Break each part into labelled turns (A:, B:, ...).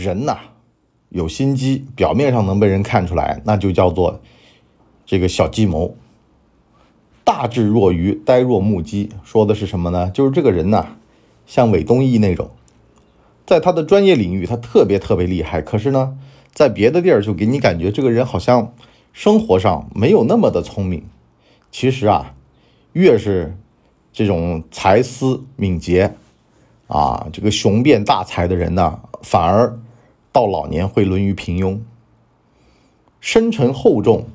A: 人呐，有心机，表面上能被人看出来，那就叫做这个小计谋。大智若愚，呆若木鸡，说的是什么呢？就是这个人呐，像韦东奕那种，在他的专业领域他特别特别厉害，可是呢，在别的地儿就给你感觉这个人好像生活上没有那么的聪明。其实啊，越是这种才思敏捷啊，这个雄辩大才的人呢，反而到老年会沦于平庸。深沉厚重，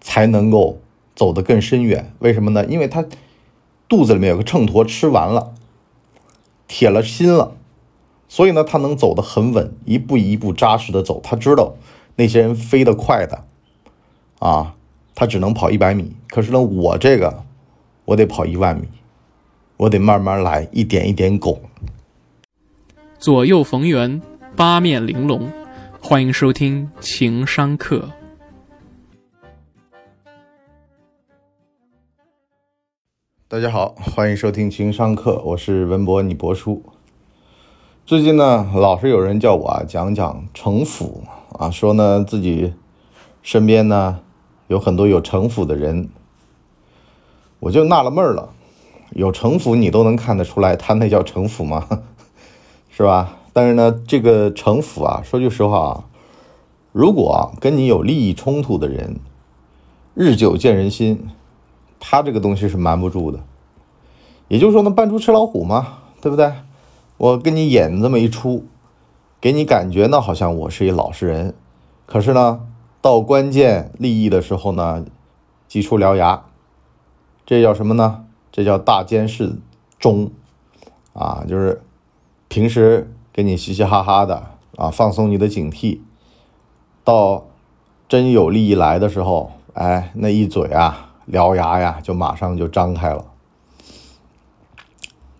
A: 才能够。走得更深远，为什么呢？因为他肚子里面有个秤砣，吃完了，铁了心了，所以呢，他能走得很稳，一步一步扎实的走。他知道那些人飞得快的，啊，他只能跑一百米，可是呢，我这个我得跑一万米，我得慢慢来，一点一点拱。
B: 左右逢源，八面玲珑，欢迎收听情商课。
A: 大家好，欢迎收听情商课，我是文博，你博叔。最近呢，老是有人叫我啊讲讲城府啊，说呢自己身边呢有很多有城府的人，我就纳了闷了，有城府你都能看得出来，他那叫城府吗？是吧？但是呢，这个城府啊，说句实话啊，如果跟你有利益冲突的人，日久见人心。他这个东西是瞒不住的，也就是说呢，扮猪吃老虎嘛，对不对？我跟你演这么一出，给你感觉呢，好像我是一老实人，可是呢，到关键利益的时候呢，祭出獠牙，这叫什么呢？这叫大奸事忠，啊，就是平时给你嘻嘻哈哈的啊，放松你的警惕，到真有利益来的时候，哎，那一嘴啊。獠牙呀，就马上就张开了。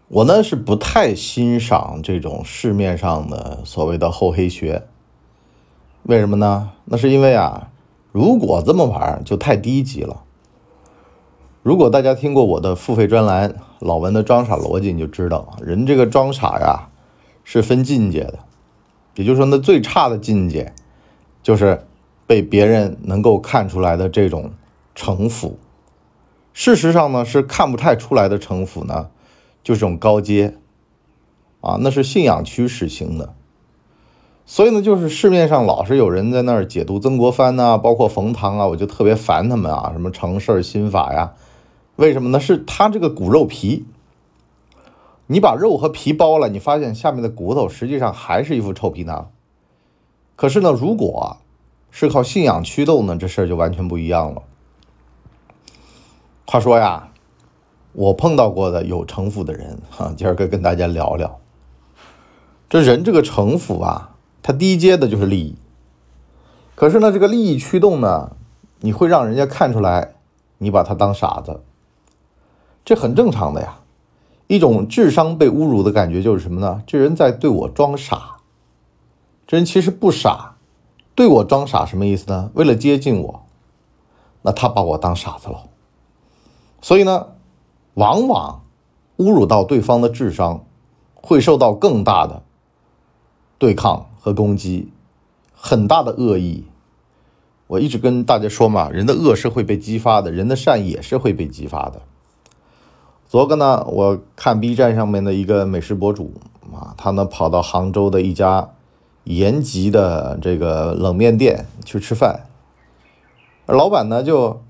A: 我呢是不太欣赏这种市面上的所谓的厚黑学。为什么呢？那是因为啊，如果这么玩就太低级了。如果大家听过我的付费专栏《老文的装傻逻辑》，你就知道，人这个装傻呀是分境界的。也就是说，那最差的境界就是被别人能够看出来的这种城府。事实上呢，是看不太出来的城府呢，就这种高阶，啊，那是信仰区实行的。所以呢，就是市面上老是有人在那儿解读曾国藩呐，包括冯唐啊，我就特别烦他们啊，什么成事心法呀？为什么呢？是他这个骨肉皮，你把肉和皮剥了，你发现下面的骨头实际上还是一副臭皮囊。可是呢，如果是靠信仰驱动呢，这事儿就完全不一样了。话说呀，我碰到过的有城府的人哈，今儿个跟大家聊聊。这人这个城府啊，他低阶的就是利益。可是呢，这个利益驱动呢，你会让人家看出来，你把他当傻子，这很正常的呀。一种智商被侮辱的感觉就是什么呢？这人在对我装傻，这人其实不傻，对我装傻什么意思呢？为了接近我，那他把我当傻子了。所以呢，往往侮辱到对方的智商，会受到更大的对抗和攻击，很大的恶意。我一直跟大家说嘛，人的恶是会被激发的，人的善也是会被激发的。昨个呢，我看 B 站上面的一个美食博主啊，他呢跑到杭州的一家延吉的这个冷面店去吃饭，老板呢就。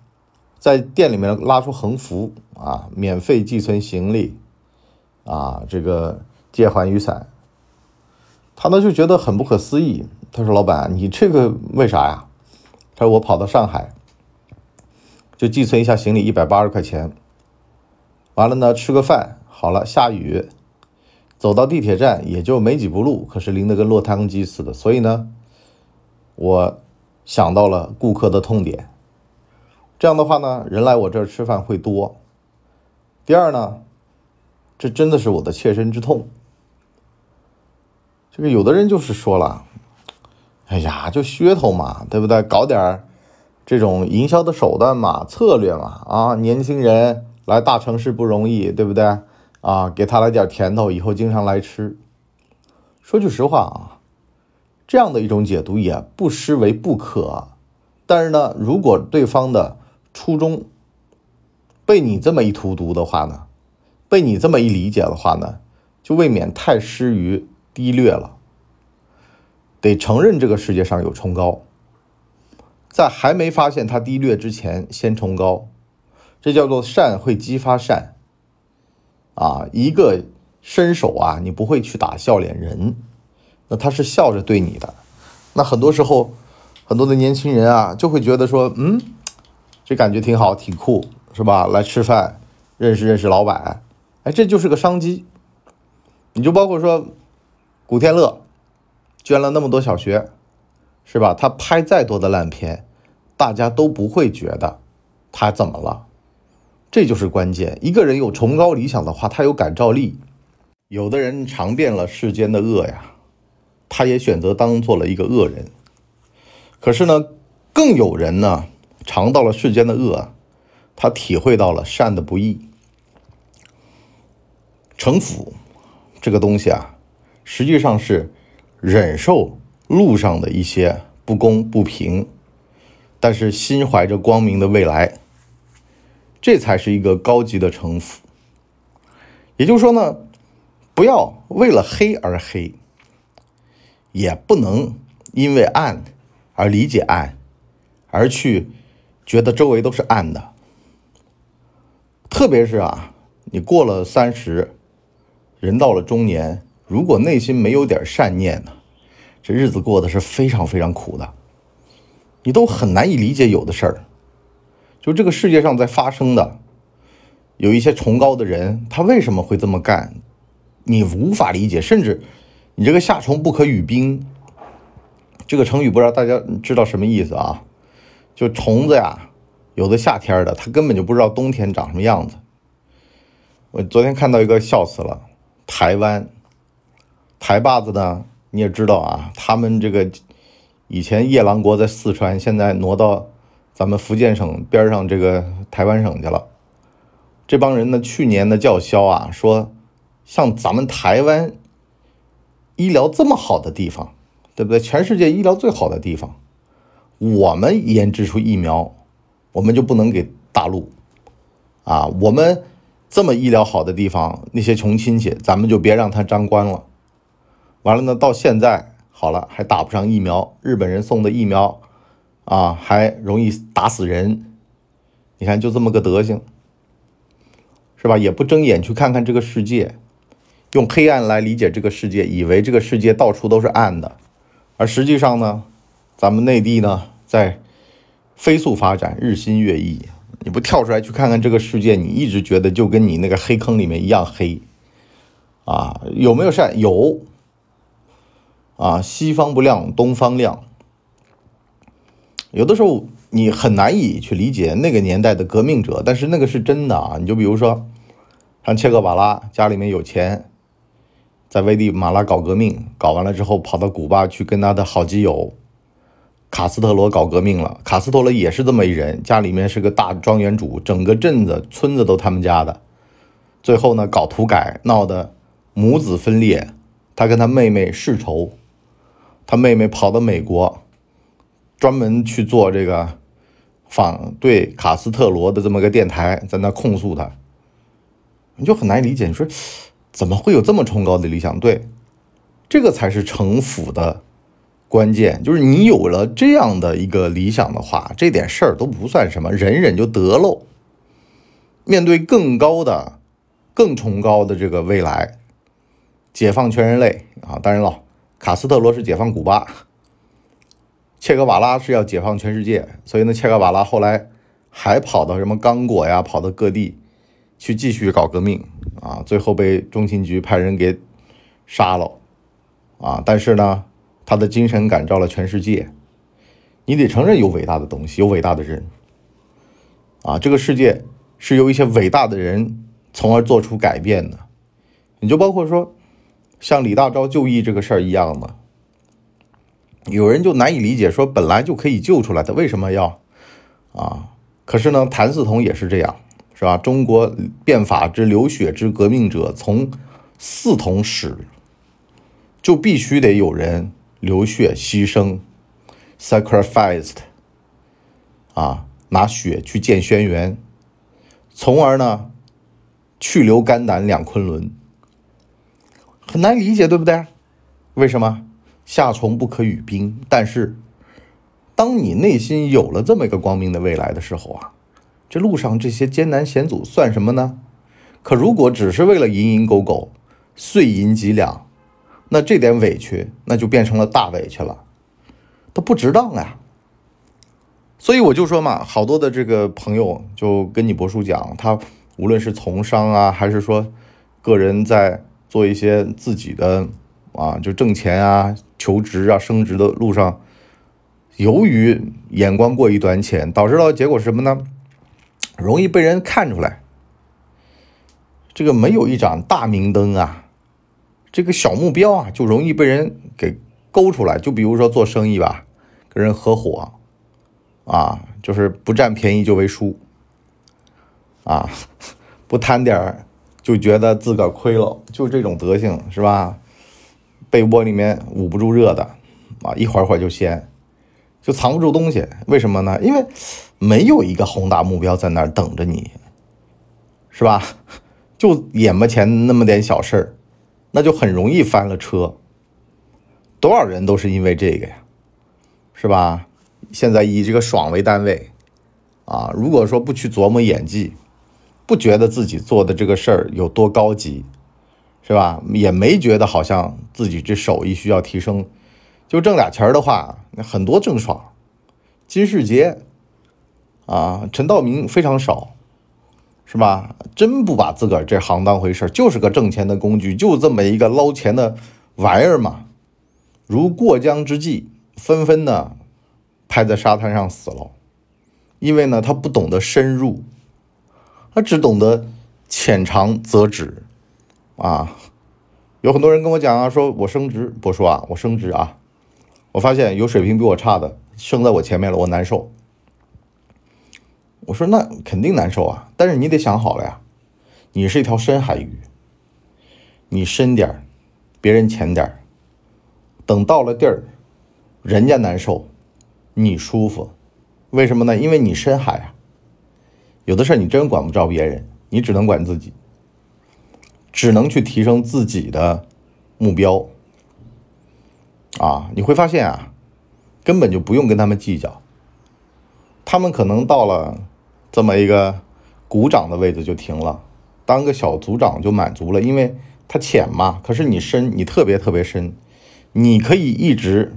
A: 在店里面拉出横幅啊，免费寄存行李，啊，这个借还雨伞，他呢就觉得很不可思议。他说：“老板，你这个为啥呀？”他说：“我跑到上海，就寄存一下行李，一百八十块钱。完了呢，吃个饭，好了，下雨，走到地铁站也就没几步路，可是淋得跟落汤鸡似的。所以呢，我想到了顾客的痛点。”这样的话呢，人来我这儿吃饭会多。第二呢，这真的是我的切身之痛。这个有的人就是说了，哎呀，就噱头嘛，对不对？搞点这种营销的手段嘛，策略嘛，啊，年轻人来大城市不容易，对不对？啊，给他来点甜头，以后经常来吃。说句实话啊，这样的一种解读也不失为不可。但是呢，如果对方的初衷被你这么一荼毒的话呢，被你这么一理解的话呢，就未免太失于低劣了。得承认这个世界上有崇高，在还没发现它低劣之前，先崇高，这叫做善会激发善。啊，一个伸手啊，你不会去打笑脸人，那他是笑着对你的。那很多时候，很多的年轻人啊，就会觉得说，嗯，这感觉挺好，挺酷，是吧？来吃饭，认识认识老板，哎，这就是个商机。你就包括说，古天乐。捐了那么多小学，是吧？他拍再多的烂片，大家都不会觉得他怎么了。这就是关键。一个人有崇高理想的话，他有感召力。有的人尝遍了世间的恶呀，他也选择当做了一个恶人。可是呢，更有人呢尝到了世间的恶，他体会到了善的不易。城府这个东西啊，实际上是。忍受路上的一些不公不平，但是心怀着光明的未来，这才是一个高级的城府。也就是说呢，不要为了黑而黑，也不能因为暗而理解暗，而去觉得周围都是暗的。特别是啊，你过了三十，人到了中年。如果内心没有点善念呢，这日子过得是非常非常苦的。你都很难以理解有的事儿，就这个世界上在发生的，有一些崇高的人，他为什么会这么干？你无法理解，甚至你这个夏虫不可语冰，这个成语不知道大家知道什么意思啊？就虫子呀，有的夏天的，它根本就不知道冬天长什么样子。我昨天看到一个笑死了，台湾。台坝子呢？你也知道啊，他们这个以前夜郎国在四川，现在挪到咱们福建省边上这个台湾省去了。这帮人呢，去年的叫嚣啊，说像咱们台湾医疗这么好的地方，对不对？全世界医疗最好的地方，我们研制出疫苗，我们就不能给大陆啊？我们这么医疗好的地方，那些穷亲戚，咱们就别让他沾官了。完了呢，到现在好了，还打不上疫苗。日本人送的疫苗，啊，还容易打死人。你看，就这么个德行，是吧？也不睁眼去看看这个世界，用黑暗来理解这个世界，以为这个世界到处都是暗的。而实际上呢，咱们内地呢，在飞速发展，日新月异。你不跳出来去看看这个世界，你一直觉得就跟你那个黑坑里面一样黑。啊，有没有善？有。啊，西方不亮，东方亮。有的时候你很难以去理解那个年代的革命者，但是那个是真的啊。你就比如说，像切格瓦拉，家里面有钱，在危地马拉搞革命，搞完了之后跑到古巴去跟他的好基友卡斯特罗搞革命了。卡斯特罗也是这么一人，家里面是个大庄园主，整个镇子村子都他们家的。最后呢，搞土改，闹得母子分裂，他跟他妹妹世仇。他妹妹跑到美国，专门去做这个反对卡斯特罗的这么个电台，在那控诉他，你就很难理解。你说怎么会有这么崇高的理想？对，这个才是城府的关键。就是你有了这样的一个理想的话，这点事儿都不算什么，忍忍就得喽。面对更高的、更崇高的这个未来，解放全人类啊！当然了。卡斯特罗是解放古巴，切格瓦拉是要解放全世界，所以呢，切格瓦拉后来还跑到什么刚果呀，跑到各地去继续搞革命啊，最后被中情局派人给杀了啊。但是呢，他的精神感召了全世界，你得承认有伟大的东西，有伟大的人啊。这个世界是由一些伟大的人从而做出改变的，你就包括说。像李大钊就义这个事儿一样的，有人就难以理解，说本来就可以救出来的，为什么要啊？可是呢，谭嗣同也是这样，是吧？中国变法之流血之革命者，从嗣同始，就必须得有人流血牺牲，sacrificed，啊，拿血去见轩辕，从而呢，去留肝胆两昆仑，很难理解，对不对？为什么夏虫不可语冰？但是，当你内心有了这么一个光明的未来的时候啊，这路上这些艰难险阻算什么呢？可如果只是为了蝇营狗苟、碎银几两，那这点委屈那就变成了大委屈了，它不值当啊。所以我就说嘛，好多的这个朋友就跟你博叔讲，他无论是从商啊，还是说个人在做一些自己的啊，就挣钱啊、求职啊、升职的路上，由于眼光过于短浅，导致到结果是什么呢？容易被人看出来。这个没有一盏大明灯啊，这个小目标啊，就容易被人给勾出来。就比如说做生意吧，跟人合伙，啊，就是不占便宜就为输，啊，不贪点儿就觉得自个儿亏了，就这种德行是吧？被窝里面捂不住热的，啊，一会儿会儿就掀，就藏不住东西。为什么呢？因为没有一个宏大目标在那儿等着你，是吧？就眼巴前那么点小事儿，那就很容易翻了车。多少人都是因为这个呀，是吧？现在以这个爽为单位，啊，如果说不去琢磨演技，不觉得自己做的这个事儿有多高级，是吧？也没觉得好像自己这手艺需要提升，就挣俩钱儿的话，那很多郑爽、金世杰，啊，陈道明非常少。是吧？真不把自个儿这行当回事就是个挣钱的工具，就这么一个捞钱的玩意儿嘛。如过江之鲫，纷纷呢拍在沙滩上死了，因为呢他不懂得深入，他只懂得浅尝辄止啊。有很多人跟我讲啊，说我升职，不说啊，我升职啊，我发现有水平比我差的升在我前面了，我难受。我说那肯定难受啊，但是你得想好了呀，你是一条深海鱼，你深点儿，别人浅点儿，等到了地儿，人家难受，你舒服，为什么呢？因为你深海啊，有的事儿你真管不着别人，你只能管自己，只能去提升自己的目标，啊，你会发现啊，根本就不用跟他们计较，他们可能到了。这么一个股长的位置就停了，当个小组长就满足了，因为他浅嘛。可是你深，你特别特别深，你可以一直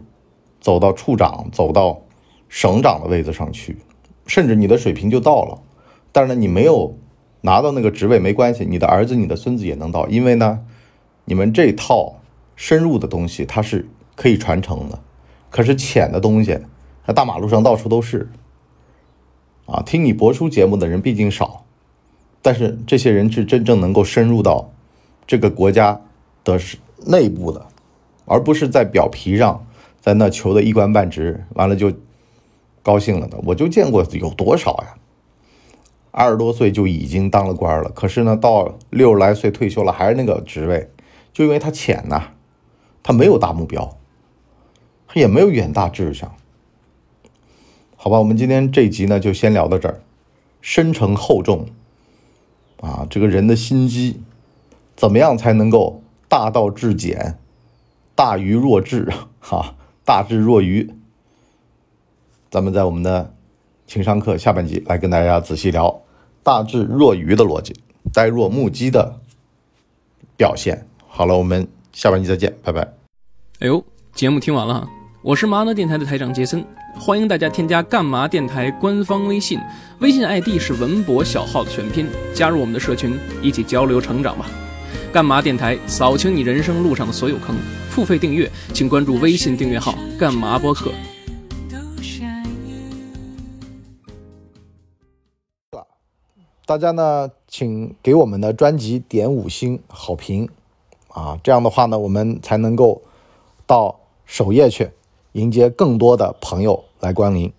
A: 走到处长，走到省长的位置上去，甚至你的水平就到了。但是呢，你没有拿到那个职位没关系，你的儿子、你的孙子也能到，因为呢，你们这套深入的东西它是可以传承的。可是浅的东西，那大马路上到处都是。啊，听你播出节目的人毕竟少，但是这些人是真正能够深入到这个国家的内部的，而不是在表皮上在那求的一官半职，完了就高兴了的。我就见过有多少呀，二十多岁就已经当了官了，可是呢，到六十来岁退休了还是那个职位，就因为他浅呐，他没有大目标，他也没有远大志向。好吧，我们今天这集呢就先聊到这儿。深沉厚重啊，这个人的心机，怎么样才能够大道至简，大愚若智？哈，大智若愚。咱们在我们的情商课下半集来跟大家仔细聊大智若愚的逻辑，呆若木鸡的表现。好了，我们下半集再见，拜拜。
B: 哎呦，节目听完了，我是麻辣电台的台长杰森。欢迎大家添加干嘛电台官方微信，微信 ID 是文博小号的全拼，加入我们的社群，一起交流成长吧。干嘛电台扫清你人生路上的所有坑，付费订阅请关注微信订阅号干嘛播客。
A: 大家呢，请给我们的专辑点五星好评啊，这样的话呢，我们才能够到首页去。迎接更多的朋友来光临。